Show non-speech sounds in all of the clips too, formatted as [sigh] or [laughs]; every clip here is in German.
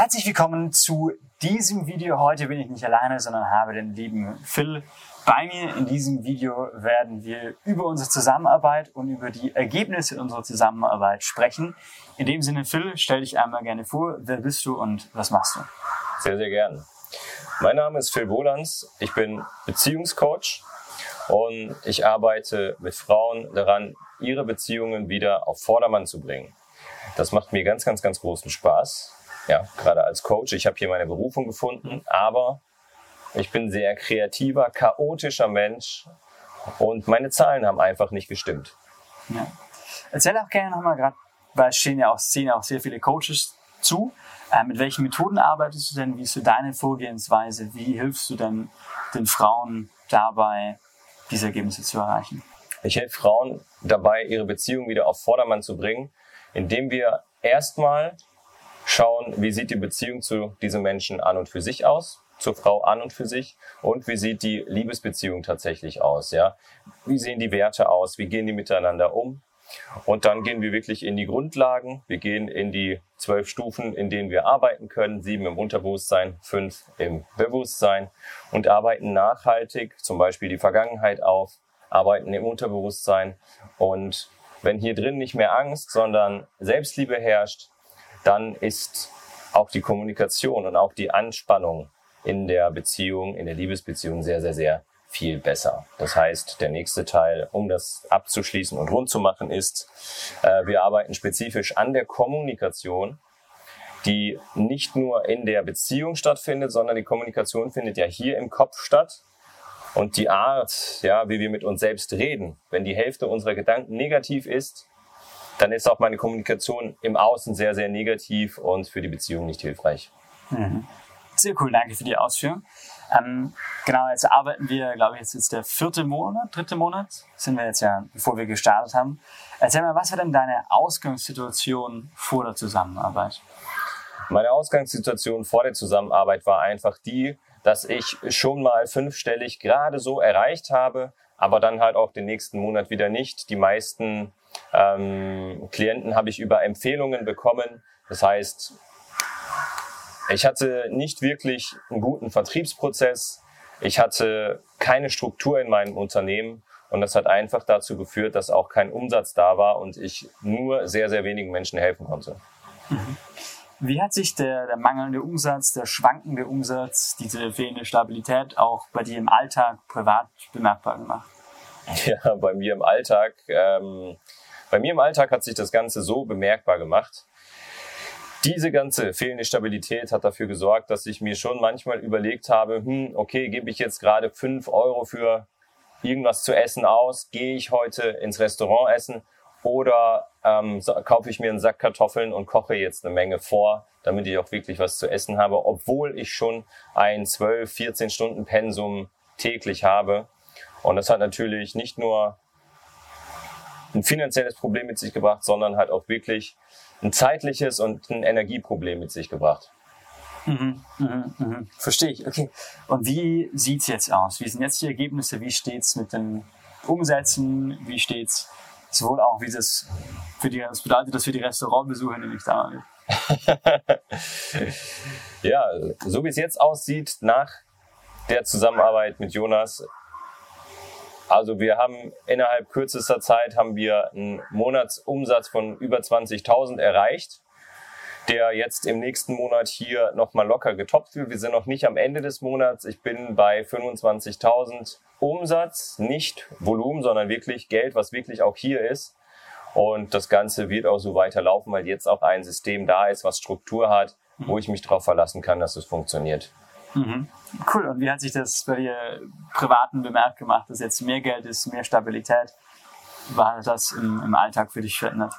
Herzlich willkommen zu diesem Video. Heute bin ich nicht alleine, sondern habe den lieben Phil bei mir. In diesem Video werden wir über unsere Zusammenarbeit und über die Ergebnisse unserer Zusammenarbeit sprechen. In dem Sinne, Phil, stell dich einmal gerne vor. Wer bist du und was machst du? Sehr, sehr gern. Mein Name ist Phil Bolans. Ich bin Beziehungscoach und ich arbeite mit Frauen daran, ihre Beziehungen wieder auf Vordermann zu bringen. Das macht mir ganz, ganz, ganz großen Spaß. Ja, gerade als Coach. Ich habe hier meine Berufung gefunden, aber ich bin sehr kreativer, chaotischer Mensch und meine Zahlen haben einfach nicht gestimmt. Ja. Erzähl auch gerne nochmal gerade, weil es stehen ja auch, sehen ja auch sehr viele Coaches zu. Äh, mit welchen Methoden arbeitest du denn? Wie ist so deine Vorgehensweise? Wie hilfst du denn den Frauen dabei, diese Ergebnisse zu erreichen? Ich helfe Frauen dabei, ihre Beziehung wieder auf Vordermann zu bringen, indem wir erstmal schauen, wie sieht die Beziehung zu diesem Menschen an und für sich aus, zur Frau an und für sich und wie sieht die Liebesbeziehung tatsächlich aus, ja? Wie sehen die Werte aus? Wie gehen die miteinander um? Und dann gehen wir wirklich in die Grundlagen. Wir gehen in die zwölf Stufen, in denen wir arbeiten können. Sieben im Unterbewusstsein, fünf im Bewusstsein und arbeiten nachhaltig, zum Beispiel die Vergangenheit auf, arbeiten im Unterbewusstsein. Und wenn hier drin nicht mehr Angst, sondern Selbstliebe herrscht, dann ist auch die Kommunikation und auch die Anspannung in der Beziehung, in der Liebesbeziehung sehr, sehr, sehr viel besser. Das heißt, der nächste Teil, um das abzuschließen und rund zu machen, ist, äh, wir arbeiten spezifisch an der Kommunikation, die nicht nur in der Beziehung stattfindet, sondern die Kommunikation findet ja hier im Kopf statt. Und die Art, ja, wie wir mit uns selbst reden, wenn die Hälfte unserer Gedanken negativ ist, dann ist auch meine Kommunikation im Außen sehr, sehr negativ und für die Beziehung nicht hilfreich. Mhm. Sehr cool, danke für die Ausführung. Ähm, genau, jetzt arbeiten wir, glaube ich, jetzt ist der vierte Monat, dritte Monat, sind wir jetzt ja, bevor wir gestartet haben. Erzähl mal, was war denn deine Ausgangssituation vor der Zusammenarbeit? Meine Ausgangssituation vor der Zusammenarbeit war einfach die, dass ich schon mal fünfstellig gerade so erreicht habe, aber dann halt auch den nächsten Monat wieder nicht. Die meisten ähm, Klienten habe ich über Empfehlungen bekommen. Das heißt, ich hatte nicht wirklich einen guten Vertriebsprozess. Ich hatte keine Struktur in meinem Unternehmen und das hat einfach dazu geführt, dass auch kein Umsatz da war und ich nur sehr, sehr wenigen Menschen helfen konnte. Mhm. Wie hat sich der, der mangelnde Umsatz, der schwankende Umsatz, diese fehlende Stabilität auch bei dir im Alltag privat bemerkbar gemacht? [laughs] Ja, bei mir im Alltag. Ähm, bei mir im Alltag hat sich das Ganze so bemerkbar gemacht. Diese ganze fehlende Stabilität hat dafür gesorgt, dass ich mir schon manchmal überlegt habe, hm, okay, gebe ich jetzt gerade fünf Euro für irgendwas zu essen aus? Gehe ich heute ins Restaurant essen? Oder ähm, so, kaufe ich mir einen Sack Kartoffeln und koche jetzt eine Menge vor, damit ich auch wirklich was zu essen habe, obwohl ich schon ein 12, 14 Stunden Pensum täglich habe. Und das hat natürlich nicht nur ein finanzielles Problem mit sich gebracht, sondern halt auch wirklich ein zeitliches und ein Energieproblem mit sich gebracht. Mhm, mhm, mhm. Verstehe ich. Okay. Und wie sieht's jetzt aus? Wie sind jetzt die Ergebnisse? Wie steht's mit den Umsätzen? Wie steht's sowohl auch, wie das für die, was bedeutet das für die Restaurantbesucher nämlich da? [laughs] ja, so wie es jetzt aussieht, nach der Zusammenarbeit mit Jonas, also wir haben innerhalb kürzester Zeit haben wir einen Monatsumsatz von über 20.000 erreicht, der jetzt im nächsten Monat hier nochmal locker getoppt wird. Wir sind noch nicht am Ende des Monats. Ich bin bei 25.000 Umsatz, nicht Volumen, sondern wirklich Geld, was wirklich auch hier ist. Und das Ganze wird auch so weiterlaufen, weil jetzt auch ein System da ist, was Struktur hat, wo ich mich darauf verlassen kann, dass es funktioniert. Mhm. Cool. Und wie hat sich das bei dir privaten bemerkt gemacht, dass jetzt mehr Geld ist, mehr Stabilität? War das im, im Alltag für dich verändert?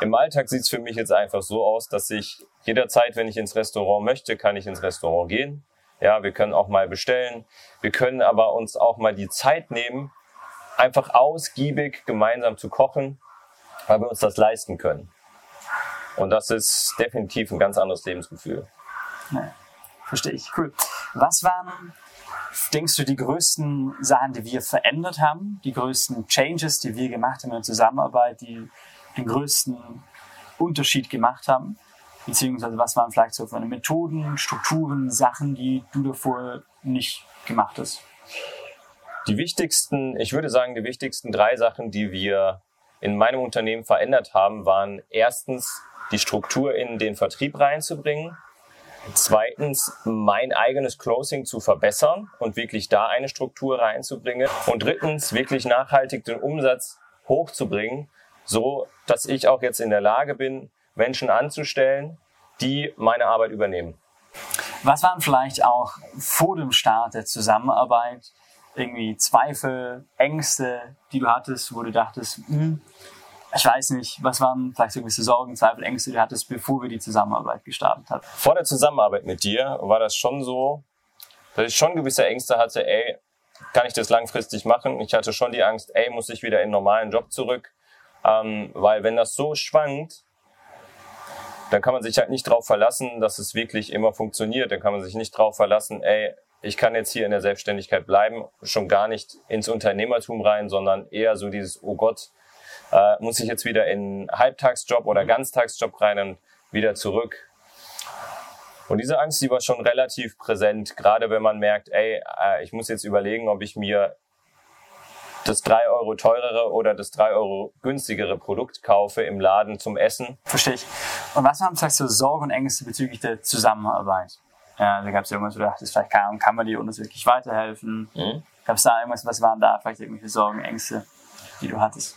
Im Alltag sieht es für mich jetzt einfach so aus, dass ich jederzeit, wenn ich ins Restaurant möchte, kann ich ins Restaurant gehen. Ja, wir können auch mal bestellen. Wir können aber uns auch mal die Zeit nehmen, einfach ausgiebig gemeinsam zu kochen, weil wir uns das leisten können. Und das ist definitiv ein ganz anderes Lebensgefühl. Ja. Verstehe ich. Cool. Was waren, denkst du, die größten Sachen, die wir verändert haben? Die größten Changes, die wir gemacht haben in der Zusammenarbeit, die den größten Unterschied gemacht haben? Beziehungsweise was waren vielleicht so für Methoden, Strukturen, Sachen, die du davor nicht gemacht hast? Die wichtigsten, ich würde sagen, die wichtigsten drei Sachen, die wir in meinem Unternehmen verändert haben, waren erstens die Struktur in den Vertrieb reinzubringen, Zweitens, mein eigenes Closing zu verbessern und wirklich da eine Struktur reinzubringen. Und drittens, wirklich nachhaltig den Umsatz hochzubringen, so dass ich auch jetzt in der Lage bin, Menschen anzustellen, die meine Arbeit übernehmen. Was waren vielleicht auch vor dem Start der Zusammenarbeit irgendwie Zweifel, Ängste, die du hattest, wo du dachtest, hm, ich weiß nicht, was waren vielleicht gewisse Sorgen, Zweifel, Ängste, die du hattest, bevor wir die Zusammenarbeit gestartet haben? Vor der Zusammenarbeit mit dir war das schon so, dass ich schon gewisse Ängste hatte, ey, kann ich das langfristig machen? Ich hatte schon die Angst, ey, muss ich wieder in einen normalen Job zurück? Ähm, weil wenn das so schwankt, dann kann man sich halt nicht darauf verlassen, dass es wirklich immer funktioniert. Dann kann man sich nicht darauf verlassen, ey, ich kann jetzt hier in der Selbstständigkeit bleiben, schon gar nicht ins Unternehmertum rein, sondern eher so dieses, oh Gott, äh, muss ich jetzt wieder in Halbtagsjob oder Ganztagsjob rein und wieder zurück. Und diese Angst, die war schon relativ präsent, gerade wenn man merkt, ey, äh, ich muss jetzt überlegen, ob ich mir das drei Euro teurere oder das drei Euro günstigere Produkt kaufe im Laden zum Essen. Verstehe ich. Und was waren vielleicht so Sorgen und Ängste bezüglich der Zusammenarbeit? Ja, da gab es irgendwas, wo du dachtest, vielleicht kann, kann man dir uns wirklich weiterhelfen? Mhm. Gab es da irgendwas, was waren da vielleicht irgendwelche Sorgen, Ängste, die du hattest?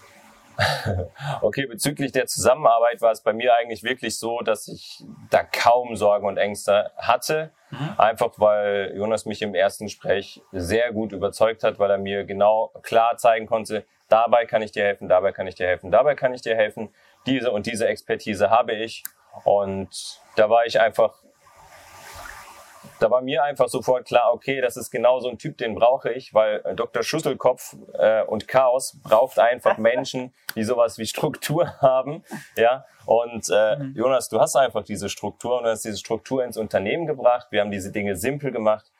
[laughs] okay, bezüglich der Zusammenarbeit war es bei mir eigentlich wirklich so, dass ich da kaum Sorgen und Ängste hatte. Mhm. Einfach weil Jonas mich im ersten Gespräch sehr gut überzeugt hat, weil er mir genau klar zeigen konnte, dabei kann ich dir helfen, dabei kann ich dir helfen, dabei kann ich dir helfen. Diese und diese Expertise habe ich. Und da war ich einfach da war mir einfach sofort klar, okay, das ist genau so ein Typ, den brauche ich, weil äh, Dr. Schüsselkopf äh, und Chaos braucht einfach [laughs] Menschen, die sowas wie Struktur [laughs] haben, ja. Und äh, mhm. Jonas, du hast einfach diese Struktur und du hast diese Struktur ins Unternehmen gebracht. Wir haben diese Dinge simpel gemacht.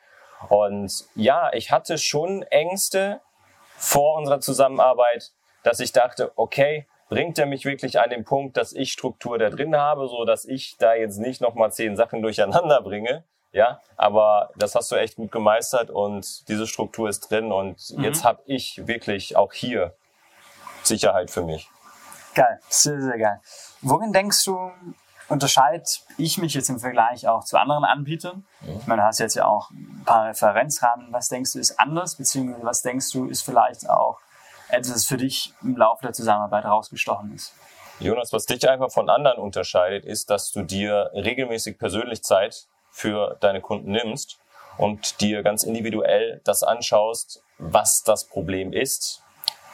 Und ja, ich hatte schon Ängste vor unserer Zusammenarbeit, dass ich dachte, okay, bringt er mich wirklich an den Punkt, dass ich Struktur da drin habe, so dass ich da jetzt nicht nochmal zehn Sachen durcheinander bringe. Ja, aber das hast du echt gut gemeistert und diese Struktur ist drin und mhm. jetzt habe ich wirklich auch hier Sicherheit für mich. Geil, sehr, sehr geil. Worin denkst du, unterscheide ich mich jetzt im Vergleich auch zu anderen Anbietern? Mhm. Ich meine, du hast jetzt ja auch ein paar Referenzrahmen. Was denkst du ist anders, beziehungsweise was denkst du ist vielleicht auch etwas, das für dich im Laufe der Zusammenarbeit rausgestochen ist? Jonas, was dich einfach von anderen unterscheidet, ist, dass du dir regelmäßig persönlich Zeit für deine Kunden nimmst und dir ganz individuell das anschaust, was das Problem ist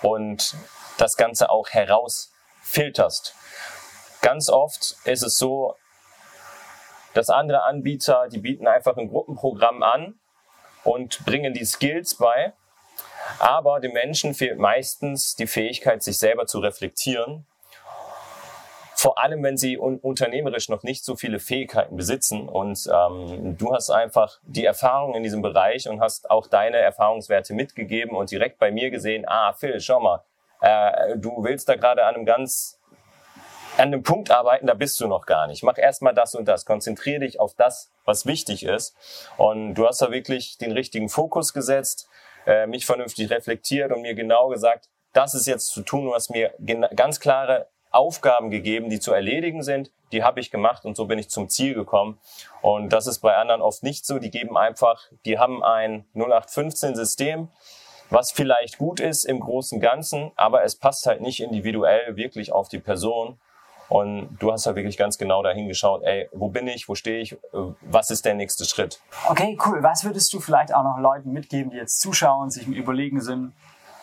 und das Ganze auch herausfilterst. Ganz oft ist es so, dass andere Anbieter, die bieten einfach ein Gruppenprogramm an und bringen die Skills bei, aber den Menschen fehlt meistens die Fähigkeit, sich selber zu reflektieren vor allem wenn sie un unternehmerisch noch nicht so viele Fähigkeiten besitzen. Und ähm, du hast einfach die Erfahrung in diesem Bereich und hast auch deine Erfahrungswerte mitgegeben und direkt bei mir gesehen, ah, Phil, schau mal, äh, du willst da gerade an einem ganz an einem Punkt arbeiten, da bist du noch gar nicht. Mach erstmal das und das. Konzentriere dich auf das, was wichtig ist. Und du hast da wirklich den richtigen Fokus gesetzt, äh, mich vernünftig reflektiert und mir genau gesagt, das ist jetzt zu tun. Du hast mir ganz klare Aufgaben gegeben, die zu erledigen sind. Die habe ich gemacht und so bin ich zum Ziel gekommen. Und das ist bei anderen oft nicht so. Die geben einfach, die haben ein 0815-System, was vielleicht gut ist im großen Ganzen, aber es passt halt nicht individuell wirklich auf die Person. Und du hast halt wirklich ganz genau dahin geschaut, ey, wo bin ich, wo stehe ich, was ist der nächste Schritt? Okay, cool. Was würdest du vielleicht auch noch Leuten mitgeben, die jetzt zuschauen, sich Überlegen sind,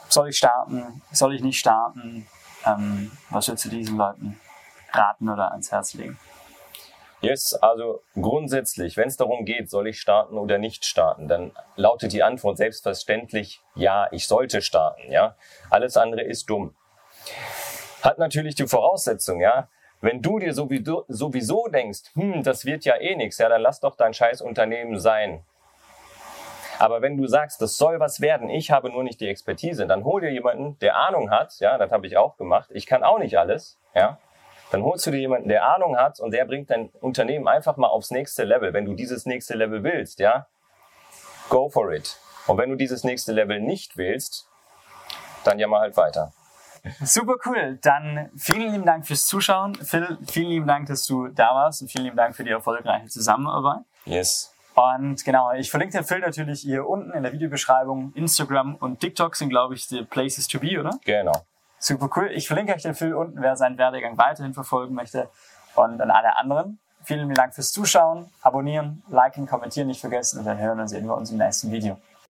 soll ich starten, soll ich nicht starten? Ähm, was würdest du diesen Leuten raten oder ans Herz legen? Yes, also grundsätzlich, wenn es darum geht, soll ich starten oder nicht starten, dann lautet die Antwort selbstverständlich ja, ich sollte starten, ja. Alles andere ist dumm. Hat natürlich die Voraussetzung, ja. Wenn du dir sowieso, sowieso denkst, hm, das wird ja eh nichts, ja, dann lass doch dein scheiß Unternehmen sein. Aber wenn du sagst, das soll was werden, ich habe nur nicht die Expertise, dann hol dir jemanden, der Ahnung hat, ja, das habe ich auch gemacht. Ich kann auch nicht alles, ja. Dann holst du dir jemanden, der Ahnung hat und der bringt dein Unternehmen einfach mal aufs nächste Level. Wenn du dieses nächste Level willst, ja, go for it. Und wenn du dieses nächste Level nicht willst, dann jammer halt weiter. Super cool. Dann vielen lieben Dank fürs Zuschauen. Phil, vielen lieben Dank, dass du da warst und vielen lieben Dank für die erfolgreiche Zusammenarbeit. Yes. Und genau, ich verlinke den Phil natürlich hier unten in der Videobeschreibung. Instagram und TikTok sind, glaube ich, die Places to be, oder? Genau. Super cool. Ich verlinke euch den Phil unten, wer seinen Werdegang weiterhin verfolgen möchte. Und an alle anderen, vielen Dank fürs Zuschauen. Abonnieren, liken, kommentieren nicht vergessen und dann hören und sehen wir uns im nächsten Video.